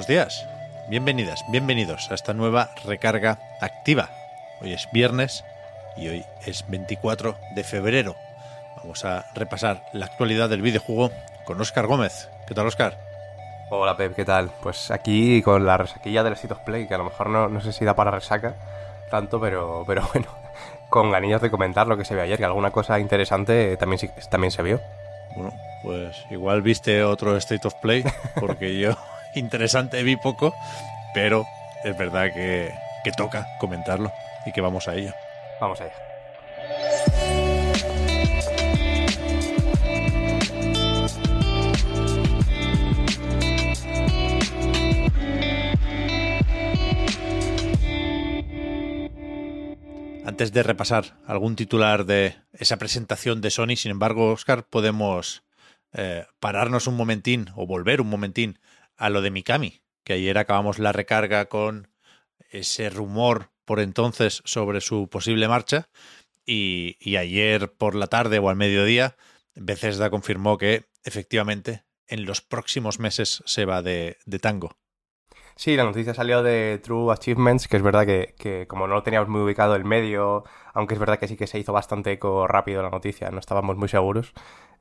Buenos días, bienvenidas, bienvenidos a esta nueva recarga activa. Hoy es viernes y hoy es 24 de febrero. Vamos a repasar la actualidad del videojuego con Óscar Gómez. ¿Qué tal, Óscar? Hola Pep, ¿qué tal? Pues aquí con la resaquilla del State of Play, que a lo mejor no, no sé si da para resaca tanto, pero, pero bueno, con ganillas de comentar lo que se vio ayer, que alguna cosa interesante también, también se vio. Bueno, pues igual viste otro State of Play, porque yo interesante vi poco, pero es verdad que, que toca comentarlo y que vamos a ello. Vamos allá. Antes de repasar algún titular de esa presentación de Sony, sin embargo, Oscar, podemos eh, pararnos un momentín o volver un momentín a lo de Mikami, que ayer acabamos la recarga con ese rumor por entonces sobre su posible marcha y, y ayer por la tarde o al mediodía Bethesda confirmó que efectivamente en los próximos meses se va de, de tango. Sí, la noticia salió de True Achievements, que es verdad que, que como no lo teníamos muy ubicado el medio, aunque es verdad que sí que se hizo bastante eco rápido la noticia, no estábamos muy seguros.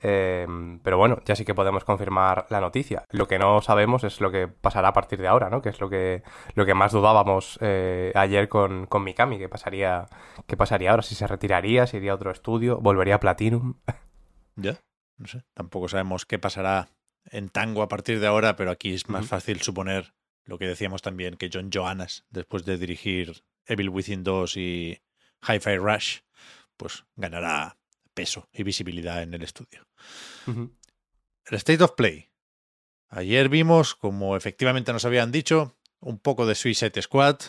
Eh, pero bueno, ya sí que podemos confirmar la noticia. Lo que no sabemos es lo que pasará a partir de ahora, ¿no? Que es lo que, lo que más dudábamos eh, ayer con, con Mikami, que pasaría, que pasaría ahora, si se retiraría, si iría a otro estudio, volvería a Platinum. ¿Ya? No sé. Tampoco sabemos qué pasará en tango a partir de ahora, pero aquí es más fácil suponer lo que decíamos también, que John Johannes, después de dirigir Evil Within 2 y Hi-Fi Rush, pues ganará peso y visibilidad en el estudio. El State of Play. Ayer vimos, como efectivamente nos habían dicho, un poco de Suicide Squad.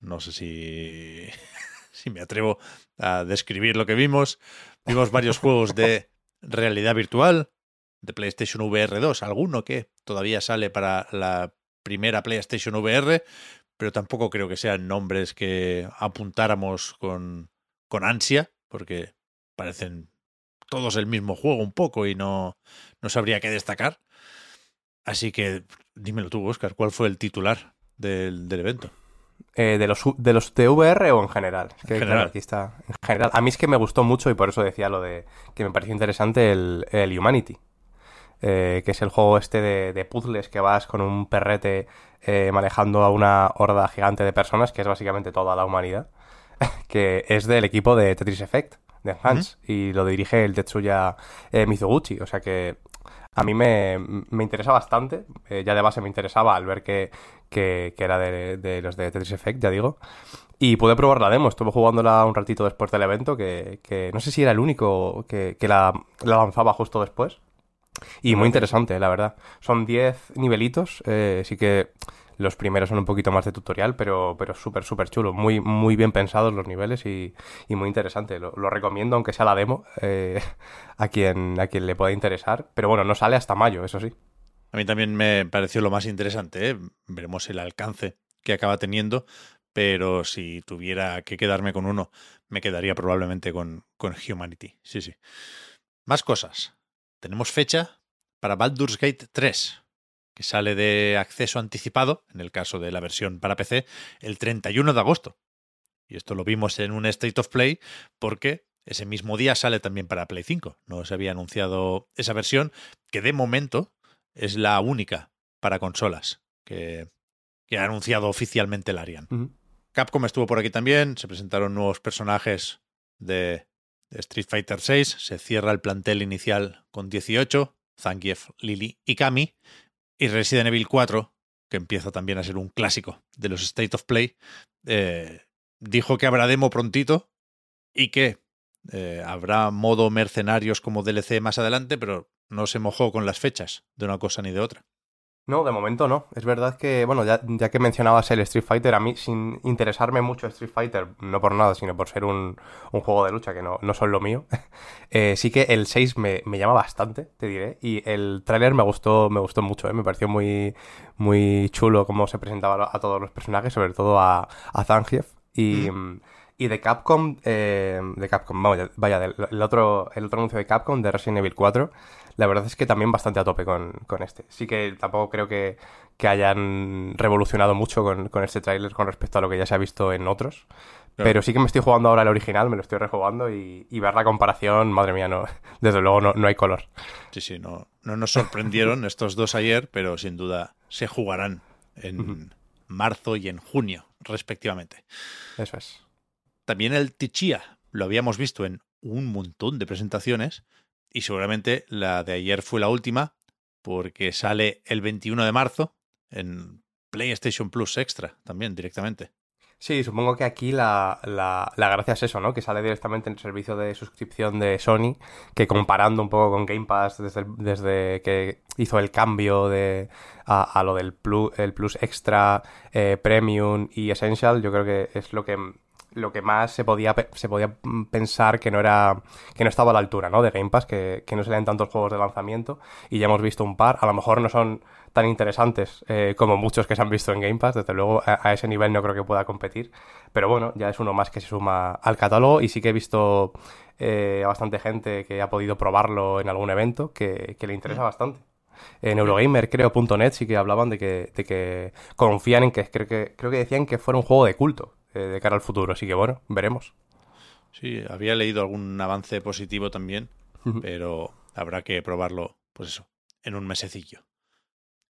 No sé si, si me atrevo a describir lo que vimos. Vimos varios juegos de realidad virtual, de PlayStation VR 2, alguno que todavía sale para la primera PlayStation VR, pero tampoco creo que sean nombres que apuntáramos con, con ansia, porque parecen todos el mismo juego un poco y no, no sabría qué destacar. Así que dímelo tú, Oscar, ¿cuál fue el titular del, del evento? Eh, ¿de, los, ¿De los de VR o en general? Que, En claro, general. aquí está. En general. A mí es que me gustó mucho y por eso decía lo de que me pareció interesante el, el Humanity. Eh, que es el juego este de, de puzzles que vas con un perrete eh, manejando a una horda gigante de personas, que es básicamente toda la humanidad, que es del equipo de Tetris Effect, de Enhance, y lo dirige el Tetsuya eh, Mizoguchi. O sea que a mí me, me interesa bastante. eh, ya de base me interesaba al ver que, que, que era de, de los de Tetris Effect, ya digo. Y pude probar la demo. Estuve jugándola un ratito después del evento, que, que no sé si era el único que, que la, la lanzaba justo después. Y muy interesante, la verdad. Son 10 nivelitos, eh, sí que los primeros son un poquito más de tutorial, pero, pero súper, súper chulo. Muy, muy bien pensados los niveles y, y muy interesante. Lo, recomiendo, aunque sea la demo, eh, a, quien, a quien le pueda interesar. Pero bueno, no sale hasta mayo, eso sí. A mí también me pareció lo más interesante. ¿eh? Veremos el alcance que acaba teniendo, pero si tuviera que quedarme con uno, me quedaría probablemente con, con Humanity. Sí, sí. Más cosas. Tenemos fecha para Baldur's Gate 3, que sale de acceso anticipado, en el caso de la versión para PC, el 31 de agosto. Y esto lo vimos en un State of Play porque ese mismo día sale también para Play 5. No se había anunciado esa versión, que de momento es la única para consolas que, que ha anunciado oficialmente el Arian. Capcom estuvo por aquí también, se presentaron nuevos personajes de, de Street Fighter VI, se cierra el plantel inicial con 18, Zangief, Lily y Kami, y Resident Evil 4, que empieza también a ser un clásico de los State of Play, eh, dijo que habrá demo prontito y que Eh, habrá modo mercenarios como DLC más adelante, pero no se mojó con las fechas de una cosa ni de otra. No, de momento no. Es verdad que, bueno, ya, que mencionabas el Street Fighter, a mí, sin interesarme mucho Street Fighter, no por nada, sino por ser un, un juego de lucha que no, no son lo mío, eh, sí que el 6 me, me, llama bastante, te diré. Y el tráiler me gustó, me gustó mucho, ¿eh? me pareció muy, muy chulo cómo se presentaba a todos los personajes, sobre todo a, a Zangief. Y, mm. y de Capcom, eh, de Capcom, vaya, del, el, otro, el otro anuncio de Capcom, de Resident Evil 4, la verdad es que también bastante a tope con, con este. Sí que tampoco creo que, que hayan revolucionado mucho con, con este tráiler con respecto a lo que ya se ha visto en otros. Claro. Pero sí que me estoy jugando ahora el original, me lo estoy rejugando y, y ver la comparación, madre mía, no, desde luego no, no hay color. Sí, sí, no, no nos sorprendieron estos dos ayer, pero sin duda se jugarán en uh -huh. marzo y en junio, respectivamente. Eso es. También el Tichia lo habíamos visto en un montón de presentaciones y seguramente la de ayer fue la última porque sale el 21 de marzo en PlayStation Plus Extra también directamente. Sí, supongo que aquí la, la, la, gracia es eso, ¿no? Que sale directamente en el servicio de suscripción de Sony, que comparando un poco con Game Pass desde, desde que hizo el cambio de, a, lo del Plus, el Plus Extra, eh, Premium y Essential, yo creo que es lo que lo que más se podía, se podía pensar que no era que no estaba a la altura ¿no? de Game Pass, que, que no se leen tantos juegos de lanzamiento y ya hemos visto un par, a lo mejor no son tan interesantes eh, como muchos que se han visto en Game Pass, desde luego a, a, ese nivel no creo que pueda competir, pero bueno, ya es uno más que se suma al catálogo y sí que he visto eh, a bastante gente que ha podido probarlo en algún evento que, que le interesa bastante. En Eurogamer, creo, .net sí que hablaban de que, de que confían en que creo, que creo que decían que fuera un juego de culto, eh, de cara al futuro. Así que bueno, veremos. Sí, había leído algún avance positivo también, uh -huh. pero habrá que probarlo, pues eso, en un mesecillo.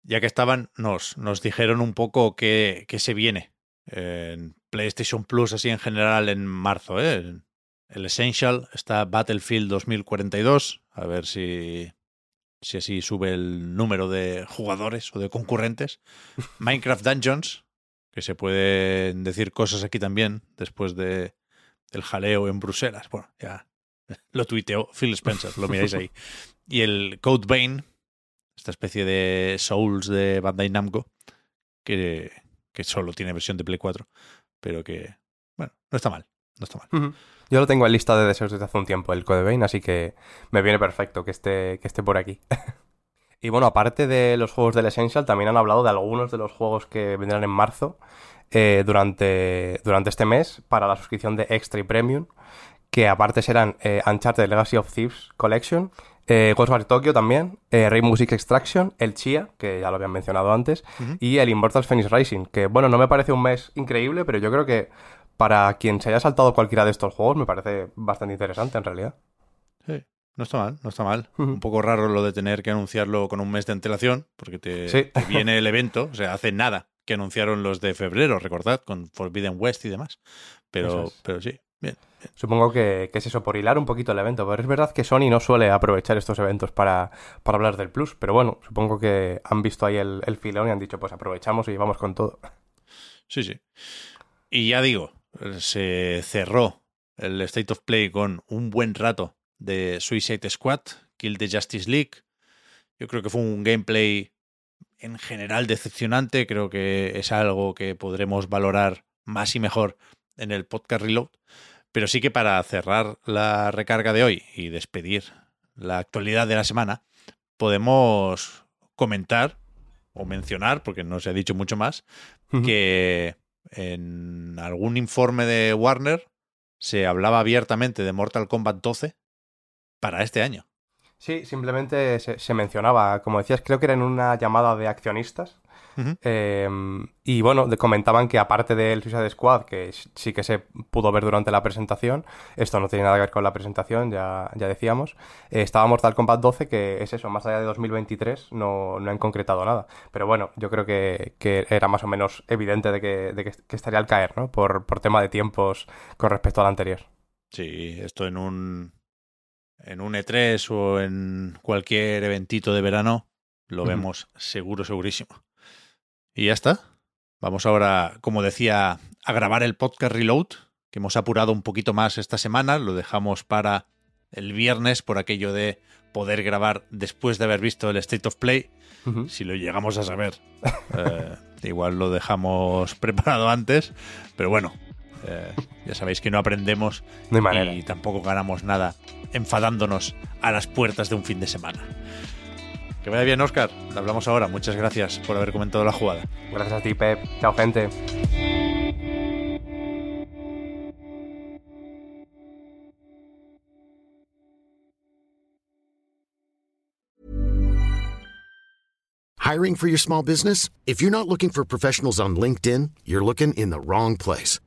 Ya que estaban, nos, nos dijeron un poco qué, qué se viene en PlayStation Plus, así en general, en marzo. ¿eh? El Essential está Battlefield 2042, a ver si, si así sube el número de jugadores o de concurrentes. Minecraft Dungeons, que se pueden decir cosas aquí también después de del jaleo en Bruselas. Bueno, ya lo tuiteó Phil Spencer, lo miráis ahí. Y el Code Vein, esta especie de Souls de Bandai Namco, que, que solo tiene versión de Play 4, pero que, bueno, no está mal. No está mal. Yo lo tengo en lista de deseos desde hace un tiempo, el Code Vein, así que me viene perfecto que esté, que esté por aquí. y bueno, aparte de los juegos del Essential, también han hablado de algunos de los juegos que vendrán en marzo eh, durante, durante este mes para la suscripción de Extra y Premium, que aparte serán eh, Uncharted Legacy of Thieves Collection, eh, Ghostwire Tokyo también, eh, Rainbow Six Extraction, el Chia, que ya lo habían mencionado antes, uh -huh. y el Immortals Phoenix Rising, que bueno, no me parece un mes increíble, pero yo creo que para quien se haya saltado cualquiera de estos juegos me parece bastante interesante en realidad. Sí. No está mal, no está mal. Uh -huh. Un poco raro lo de tener que anunciarlo con un mes de antelación, porque te, sí. te viene el evento, o sea, hace nada que anunciaron los de febrero, recordad, con Forbidden West y demás. Pero, es. pero sí, bien, bien. Supongo que, que, es eso, por hilar un poquito el evento. Pero es verdad que Sony no suele aprovechar estos eventos para, para hablar del Plus. Pero bueno, supongo que han visto ahí el, el filón y han dicho, pues aprovechamos y vamos con todo. Sí, sí. Y ya digo, se cerró el State of Play con un buen rato de Suicide Squad, Kill the Justice League. Yo creo que fue un gameplay en general decepcionante. Creo que es algo que podremos valorar más y mejor en el podcast Reload. Pero sí que para cerrar la recarga de hoy y despedir la actualidad de la semana, podemos comentar o mencionar, porque no se ha dicho mucho más, uh -huh. que en algún informe de Warner se hablaba abiertamente de Mortal Kombat 12 para este año. Sí, simplemente se, se, mencionaba, como decías, creo que era en una llamada de accionistas. Uh -huh. eh, y bueno, comentaban que aparte del Suicide Squad, que sí que se pudo ver durante la presentación, esto no tiene nada que ver con la presentación, ya, ya decíamos, eh, estaba Mortal Kombat 12, que es eso, más allá de 2023 no, no han concretado nada. Pero bueno, yo creo que, que era más o menos evidente de que, de que, que estaría al caer, ¿no? Por, por tema de tiempos con respecto al anterior. Sí, esto en un en un E3 o en cualquier eventito de verano, lo uh -huh. vemos seguro, segurísimo. Y ya está. Vamos ahora, como decía, a grabar el podcast Reload, que hemos apurado un poquito más esta semana, lo dejamos para el viernes por aquello de poder grabar después de haber visto el State of Play, si lo llegamos a saber. Eh, igual lo dejamos preparado antes, pero bueno, eh, ya sabéis que no aprendemos y tampoco ganamos nada enfadándonos a las puertas de un fin de semana. Que vaya bien, Oscar. Hablamos ahora. Muchas gracias por haber comentado la jugada. Gracias a ti, Pep. Chao, gente. Hiring for your small business? If you're not looking for professionals on LinkedIn, you're looking in the wrong place.